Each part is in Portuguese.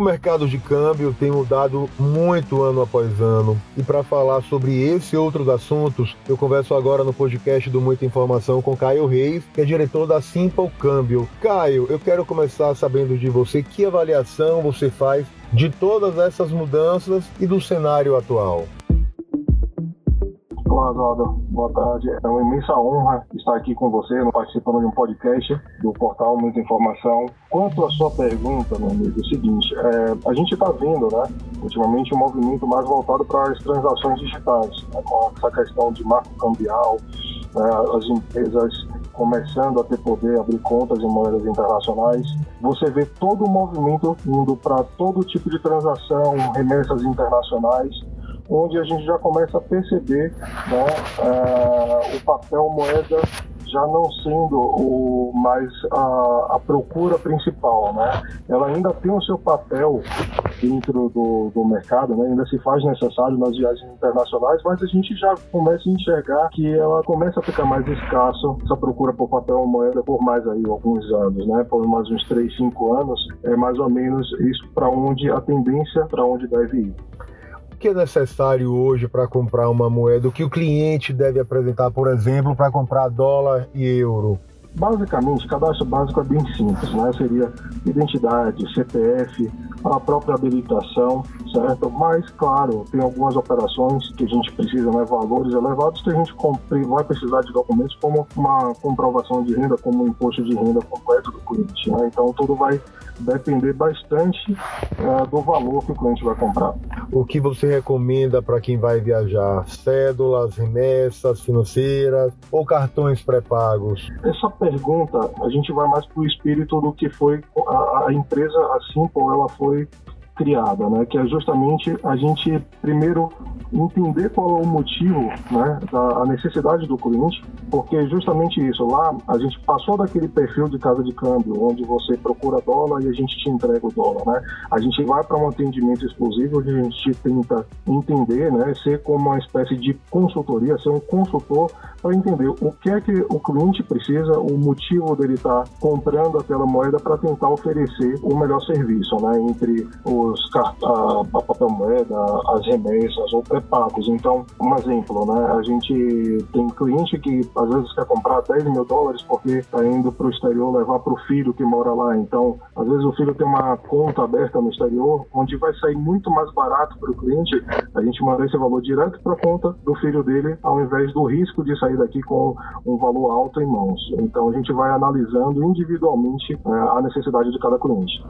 O mercado de câmbio tem mudado muito ano após ano. E para falar sobre esse e outros assuntos, eu converso agora no podcast do Muita Informação com Caio Reis, que é diretor da Simple Câmbio. Caio, eu quero começar sabendo de você que avaliação você faz de todas essas mudanças e do cenário atual. Olá, Oswaldo. Boa tarde. É uma imensa honra estar aqui com você, participando de um podcast do portal Muita Informação. Quanto à sua pergunta, meu amigo, é o seguinte: é, a gente está vendo, né, ultimamente, um movimento mais voltado para as transações digitais, né, com essa questão de marco cambial, né, as empresas começando a ter poder, abrir contas em moedas internacionais. Você vê todo o movimento indo para todo tipo de transação, remessas internacionais onde a gente já começa a perceber né, uh, o papel moeda já não sendo o mais a, a, procura principal, né? Ela ainda tem o seu papel dentro do, do mercado, né? ainda se faz necessário nas viagens internacionais, mas a gente já começa a enxergar que ela começa a ficar mais escasso essa procura por papel moeda por mais aí alguns anos, né? Por mais uns 3, 5 anos, é mais ou menos isso para onde a tendência para onde deve ir que é necessário hoje para comprar uma moeda? O que o cliente deve apresentar, por exemplo, para comprar dólar e euro? Basicamente, cadastro básico é bem simples, né? Seria identidade, CPF, a própria habilitação, certo? Mas, claro, tem algumas operações que a gente precisa, né? Valores elevados que a gente vai precisar de documentos como uma comprovação de renda, como um imposto de renda completo do cliente, né? Então, tudo vai depender bastante uh, do valor que o cliente vai comprar. O que você recomenda para quem vai viajar? Cédulas, remessas financeiras ou cartões pré-pagos? Essa pergunta, a gente vai mais para o espírito do que foi a, a empresa, assim como ela foi criada, né? Que é justamente a gente primeiro entender qual é o motivo, né, da necessidade do cliente, porque é justamente isso. Lá a gente passou daquele perfil de casa de câmbio, onde você procura dólar e a gente te entrega o dólar, né? A gente vai para um atendimento exclusivo, onde a gente tenta entender, né, ser como uma espécie de consultoria, ser um consultor para entender o que é que o cliente precisa, o motivo dele estar tá comprando aquela moeda para tentar oferecer o melhor serviço, né, entre os os a, a papel moeda, as remessas ou pré-pagos. Então, um exemplo, né? A gente tem cliente que às vezes quer comprar 10 mil dólares porque está indo para o exterior levar para o filho que mora lá. Então, às vezes o filho tem uma conta aberta no exterior, onde vai sair muito mais barato para o cliente a gente mandar esse valor direto para a conta do filho dele, ao invés do risco de sair daqui com um valor alto em mãos. Então, a gente vai analisando individualmente né, a necessidade de cada cliente.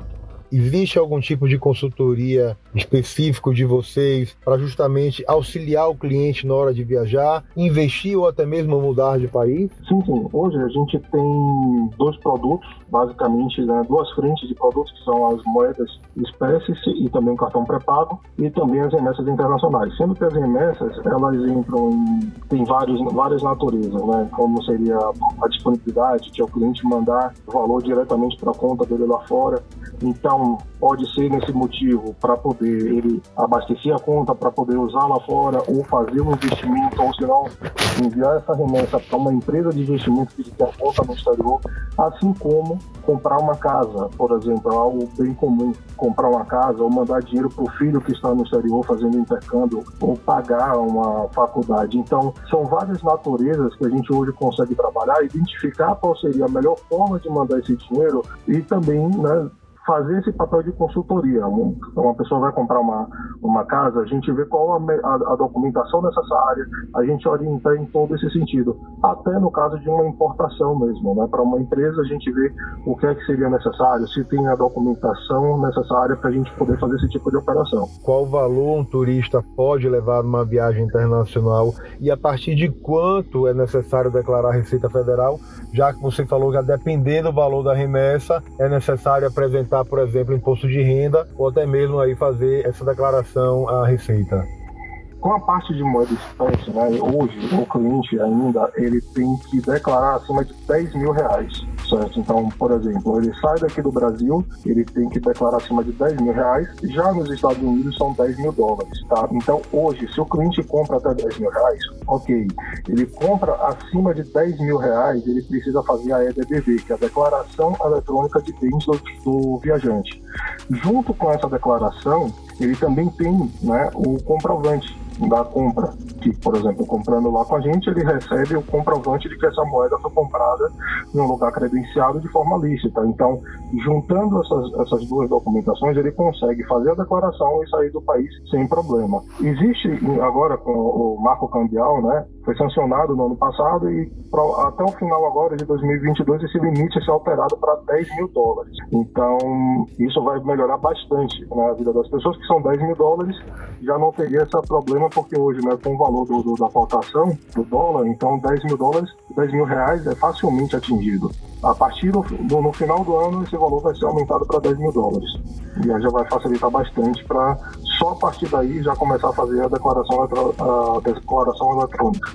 Existe algum tipo de consultoria específico de vocês para justamente auxiliar o cliente na hora de viajar, investir ou até mesmo mudar de país? Sim, sim. Hoje a gente tem dois produtos, basicamente né, duas frentes de produtos que são as moedas espécies e também o cartão pré-pago e também as remessas internacionais. Sendo que as remessas elas entram em tem vários, várias naturezas, né? Como seria a disponibilidade de o cliente mandar o valor diretamente para a conta dele lá fora. Então pode ser nesse motivo para poder ele abastecer a conta, para poder usar lá fora, ou fazer um investimento, ou se não, enviar essa remessa para uma empresa de investimento que tem a conta no exterior, assim como comprar uma casa, por exemplo, é algo bem comum, comprar uma casa ou mandar dinheiro para o filho que está no exterior fazendo intercâmbio, ou pagar uma faculdade. Então, são várias naturezas que a gente hoje consegue trabalhar, identificar qual seria a melhor forma de mandar esse dinheiro e também, né, fazer esse papel de consultoria. Uma pessoa vai comprar uma, uma casa, a gente vê qual a, a, a documentação necessária, a gente orienta em todo esse sentido. Até no caso de uma importação mesmo, né? Para uma empresa, a gente vê o que é que seria necessário, se tem a documentação necessária para a gente poder fazer esse tipo de operação. Qual valor um turista pode levar numa viagem internacional e a partir de quanto é necessário declarar a Receita Federal, já que você falou que dependendo do valor da remessa, é necessário apresentar por exemplo, imposto de renda ou até mesmo aí fazer essa declaração à Receita? Com a parte de moeda espécie, né, hoje o cliente ainda ele tem que declarar acima de 10 mil reais certo? Então, por exemplo, ele sai daqui do Brasil, ele tem que declarar acima de 10 mil reais, já nos Estados Unidos são 10 mil dólares, tá? Então, hoje, se o cliente compra até 10 mil reais, ok, ele compra acima de 10 mil reais, ele precisa fazer a EDBV, que é a Declaração Eletrônica de Bens do, do Viajante. Junto com essa declaração, ele também tem né, o comprovante da compra, que, por exemplo, comprando lá com a gente, ele recebe o comprovante de que essa moeda foi comprada em um lugar credenciado de forma lícita. Então, juntando essas, essas duas documentações, ele consegue fazer a declaração e sair do país sem problema. Existe agora com o marco cambial, né, foi sancionado no ano passado e até o final agora de 2022 esse limite vai ser alterado para 10 mil dólares. Então, isso vai melhorar bastante né, a vida das pessoas, que são 10 mil dólares, já não teria esse problema porque hoje, né, com o valor do, do, da faltação do dólar, então 10 mil dólares, 10 mil reais é facilmente atingido. A partir do, do no final do ano, esse valor vai ser aumentado para 10 mil dólares. E aí já vai facilitar bastante para só a partir daí já começar a fazer a declaração, a declaração eletrônica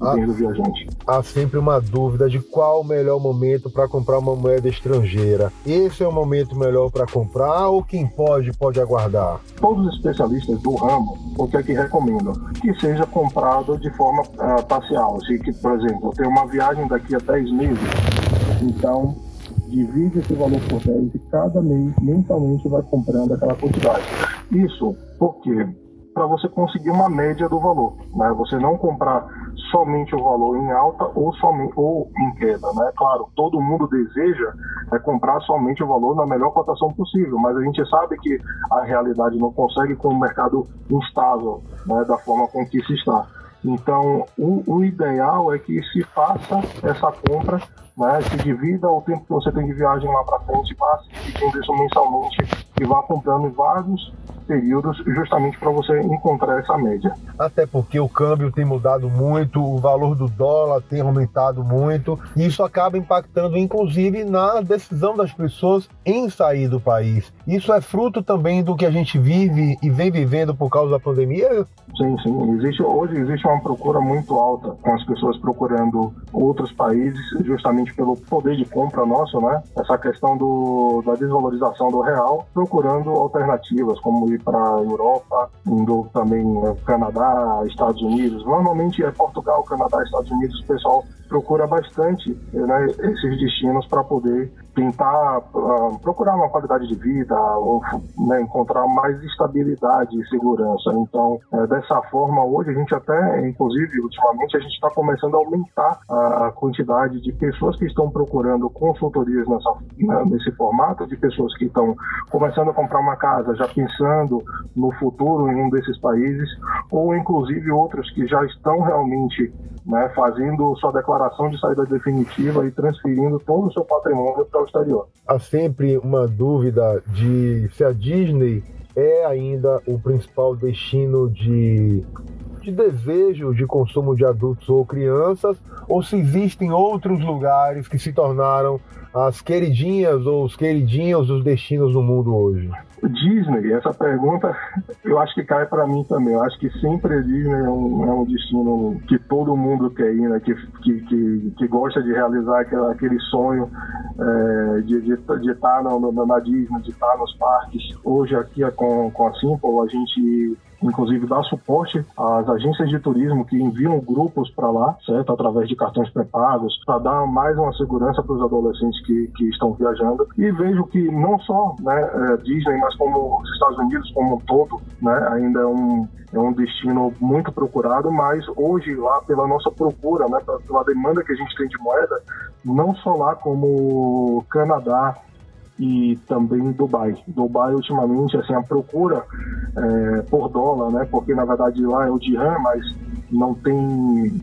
ah, do viajante. Há sempre uma dúvida de qual o melhor momento para comprar uma moeda estrangeira. Esse é o momento melhor para comprar ou quem pode, pode aguardar? Todos os especialistas do ramo, o que é que recomendam? Que seja comprado de forma uh, parcial. Assim, que, por exemplo, eu tenho uma viagem daqui a 10 meses, então divide esse valor por 10 e cada mês, mensalmente, vai comprando aquela quantidade. Isso porque para você conseguir uma média do valor, né? Você não comprar somente o valor em alta ou somente ou em queda, né? Claro, todo mundo deseja é, comprar somente o valor na melhor cotação possível, mas a gente sabe que a realidade não consegue com o mercado instável, né? Da forma com que se está. Então, o, o ideal é que se faça essa compra né, se divida o tempo que você tem de viagem lá para frente, passe dividindo isso mensalmente e vá comprando em vários períodos justamente para você encontrar essa média. Até porque o câmbio tem mudado muito, o valor do dólar tem aumentado muito, e isso acaba impactando inclusive na decisão das pessoas em sair do país. Isso é fruto também do que a gente vive e vem vivendo por causa da pandemia? Sim, sim. Existe, hoje existe uma procura muito alta com as pessoas procurando outros países, justamente pelo poder de compra nosso, né? Essa questão do, da desvalorização do real, procurando alternativas, como ir para a Europa, indo também né, Canadá, Estados Unidos. Normalmente é Portugal, Canadá, Estados Unidos, o pessoal procura bastante né, esses destinos para poder tentar uh, procurar uma qualidade de vida ou né, encontrar mais estabilidade e segurança. Então, é, dessa forma, hoje a gente até, inclusive, ultimamente, a gente está começando a aumentar a, quantidade de pessoas que estão procurando consultorias nessa, né, nesse formato, de pessoas que estão começando a comprar uma casa, já pensando no futuro em um desses países, ou inclusive outros que já estão realmente né, fazendo sua declaração de saída definitiva e transferindo todo o seu patrimônio para o exterior. Há sempre uma dúvida de se a Disney é ainda o principal destino de, de desejo de consumo de adultos ou crianças, ou se existem outros lugares que se tornaram as queridinhas ou os queridinhos dos destinos do mundo hoje? Disney, essa pergunta eu acho que cai para mim também. Eu acho que sempre Disney é um, é um destino que todo mundo quer ir, né? que, que, que, que gosta de realizar aquele, sonho é, de estar de, de tá na, na Disney, de estar nos parques. Hoje aqui com, com a Simple, a gente inclusive dá suporte às agências de turismo que enviam grupos para lá, certo? Através de cartões pré-pagos, para dar mais uma segurança para os adolescentes que, que estão viajando. E vejo que não só né, é, Disney, mas como os Estados Unidos como um todo, né, ainda é um, é um destino muito procurado, mas hoje lá pela nossa procura, né, pela demanda que a gente tem de moeda, não só lá como Canadá, e também Dubai. Dubai, ultimamente, assim, a procura é, por dólar, né? Porque, na verdade, lá é o dirham, mas não tem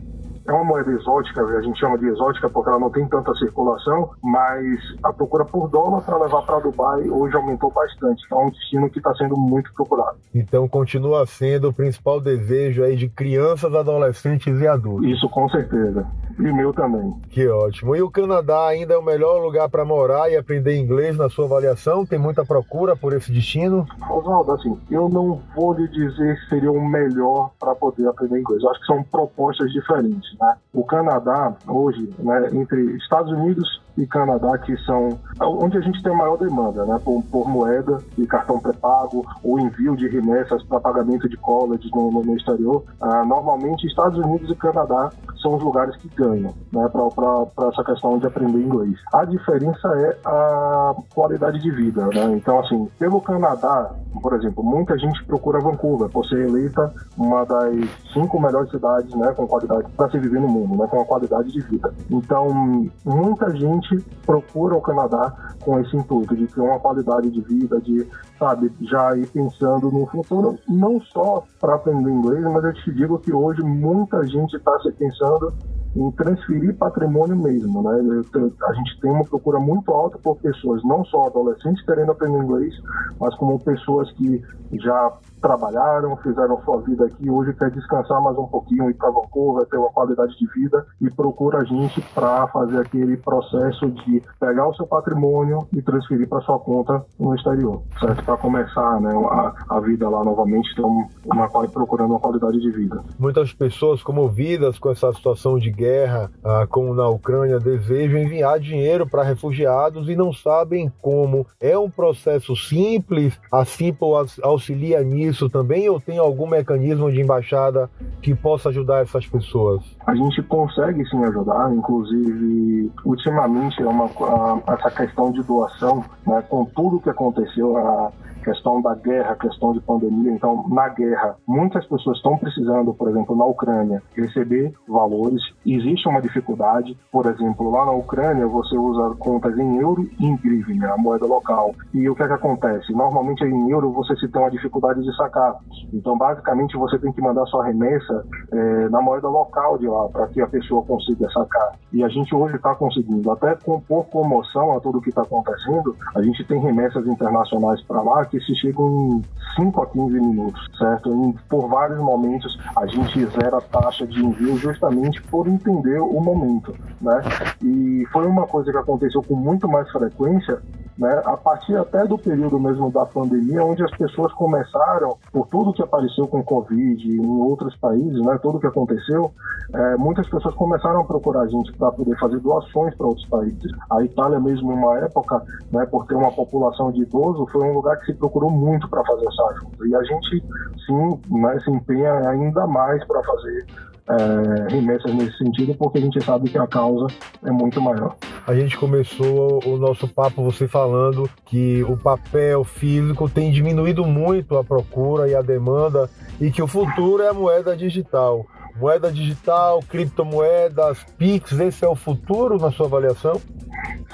é uma moeda exótica, a gente chama de exótica porque ela não tem tanta circulação, mas a procura por dólar para levar para Dubai hoje aumentou bastante. Então é um destino que está sendo muito procurado. Então continua sendo o principal desejo aí de crianças, adolescentes e adultos. Isso com certeza. E meu também. Que ótimo. E o Canadá ainda é o melhor lugar para morar e aprender inglês na sua avaliação? Tem muita procura por esse destino? Oswaldo, assim, eu não vou lhe dizer que seria o melhor para poder aprender inglês. Eu acho que são propostas diferentes. Né? O Canadá, hoje, né, entre Estados Unidos e Canadá, que são onde a gente tem maior demanda, né, por, por moeda e cartão pré-pago, ou envio de remessas para pagamento de colleges no, no, no exterior. Ah, normalmente, Estados Unidos e Canadá são os lugares que ganham né, para essa questão de aprender inglês. A diferença é a qualidade de vida. Né? Então, assim, pelo Canadá, por exemplo, muita gente procura Vancouver por ser eleita uma das cinco melhores cidades né, com qualidade para se viver no mundo, né, com a qualidade de vida. Então, muita gente procura o Canadá com esse intuito de ter uma qualidade de vida, de, sabe, já ir pensando no futuro, não só para aprender inglês, mas eu te digo que hoje muita gente está se pensando em transferir patrimônio mesmo, né? A gente tem uma procura muito alta por pessoas, não só adolescentes querendo aprender inglês, mas como pessoas que já trabalharam, fizeram sua vida aqui, hoje quer descansar mais um pouquinho, ir para Vancouver, ter uma qualidade de vida e procura a gente para fazer aquele processo de pegar o seu patrimônio e transferir para sua conta no exterior, certo? Para começar né, a, a, vida lá novamente, então, uma, procurando uma qualidade de vida. Muitas pessoas comovidas com essa situação de guerra, ah, como na Ucrânia, desejam enviar dinheiro para refugiados e não sabem como. É um processo simples, a Simple auxilia nisso também ou tem algum mecanismo de embaixada que possa ajudar essas pessoas? A gente consegue sim ajudar, inclusive ultimamente é uma, a, essa questão de doação, né, com tudo que aconteceu, a, questão da guerra, questão de pandemia. Então, na guerra, muitas pessoas estão precisando, por exemplo, na Ucrânia, receber valores. Existe uma dificuldade, por exemplo, lá na Ucrânia você usa contas em euro e em grivna, a moeda local. E o que é que acontece? Normalmente em euro você se tem uma dificuldade de sacar. Então, basicamente, você tem que mandar sua remessa é, na moeda local de lá para que a pessoa consiga sacar. E a gente hoje está conseguindo, até com por comoção a tudo que está acontecendo, a gente tem remessas internacionais para lá que se chegam em 5 a 15 minutos, certo? E por vários momentos a gente zera a taxa de envio justamente por entender o momento, né? E foi uma coisa que aconteceu com muito mais frequência né, a partir até do período mesmo da pandemia, onde as pessoas começaram, por tudo que apareceu com Covid em outros países, né, tudo que aconteceu, é, muitas pessoas começaram a procurar a gente para poder fazer doações para outros países. A Itália mesmo, uma época, né, por ter uma população de idosos, foi um lugar que se procurou muito para fazer essa ajuda. E a gente, sim, né, se empenha ainda mais para fazer é, remessas nesse sentido, porque a gente sabe que a causa é muito maior. A gente começou o nosso papo você falando que o papel físico tem diminuído muito a procura e a demanda e que o futuro é a moeda digital. Moeda digital, criptomoedas, PIX, esse é o futuro na sua avaliação?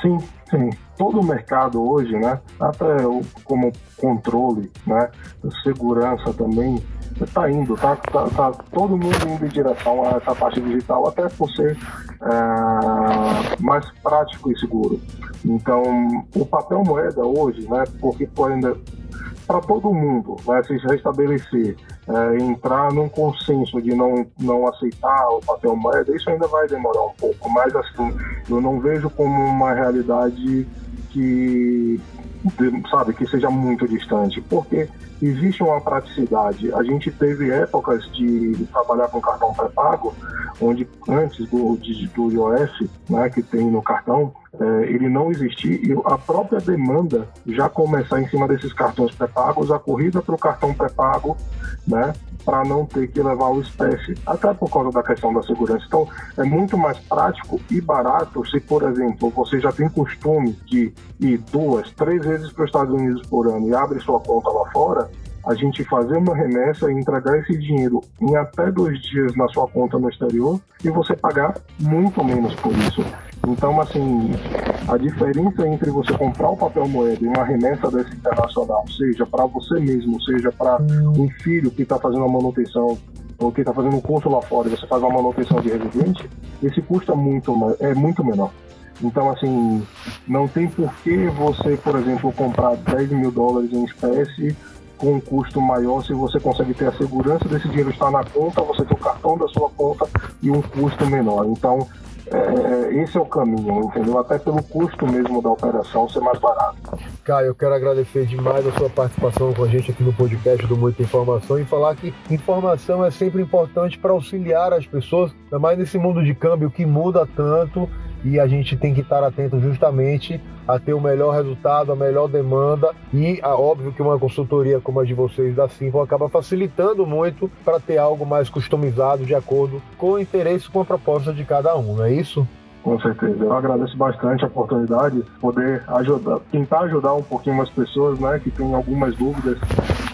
Sim, sim. Todo o mercado hoje, né, até como controle, né, segurança também, está indo, tá, tá, tá, todo mundo indo em direção a essa parte digital, até por ser é, mais prático e seguro. Então, o papel moeda hoje, né, porque ainda para todo mundo vai se restabelecer, é, entrar num consenso de não, não aceitar o papel moeda, isso ainda vai demorar um pouco, mas assim, eu não vejo como uma realidade que sabe, que seja muito distante, porque existe uma praticidade. A gente teve épocas de trabalhar com cartão pré-pago, onde antes do, do iOS, né, que tem no cartão, é, ele não existia e a própria demanda já começar em cima desses cartões pré-pagos, a corrida para o cartão pré-pago, né, para não ter que levar o espécie, até por causa da questão da segurança. Então, é muito mais prático e barato se, por exemplo, você já tem costume de ir duas, três vezes para os Estados Unidos por ano e abre sua conta lá fora, a gente fazer uma remessa e entregar esse dinheiro em até dois dias na sua conta no exterior e você pagar muito menos por isso. Então, assim, a diferença entre você comprar o papel moeda e uma remessa desse internacional, seja para você mesmo, seja para um filho que está fazendo a manutenção ou que está fazendo um curso lá fora e você faz uma manutenção de residente, esse custo é muito, é muito menor. Então, assim, não tem por que você, por exemplo, comprar 10 mil dólares em espécie com um custo maior se você consegue ter a segurança desse dinheiro estar na conta, você ter o cartão da sua conta e um custo menor. Então, é, esse é o caminho, entendeu? Até pelo custo mesmo da operação ser mais barato. Caio, eu quero agradecer demais a sua participação com a gente aqui no podcast do Muita Informação e falar que informação é sempre importante para auxiliar as pessoas, ainda mais nesse mundo de câmbio que muda tanto e a gente tem que estar atento justamente a ter o melhor resultado, a melhor demanda e é óbvio que uma consultoria como a de vocês da Simple acaba facilitando muito para ter algo mais customizado de acordo com o interesse, com a proposta de cada um, não é isso? Com certeza. Eu agradeço bastante a oportunidade de poder ajudar, tentar ajudar um pouquinho as pessoas, né, que têm algumas dúvidas,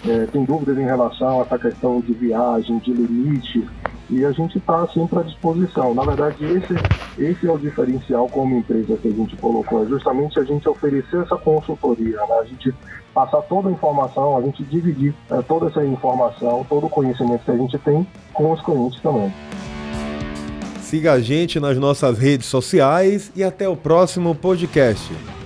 é, tem dúvidas em relação a essa questão de viagem, de limite, e a gente está sempre à disposição. Na verdade, esse, esse é o diferencial como empresa que a gente colocou, é justamente a gente oferecer essa consultoria, né? a gente passar toda a informação, a gente dividir é, toda essa informação, todo o conhecimento que a gente tem com os clientes também. Siga a gente nas nossas redes sociais e até o próximo podcast.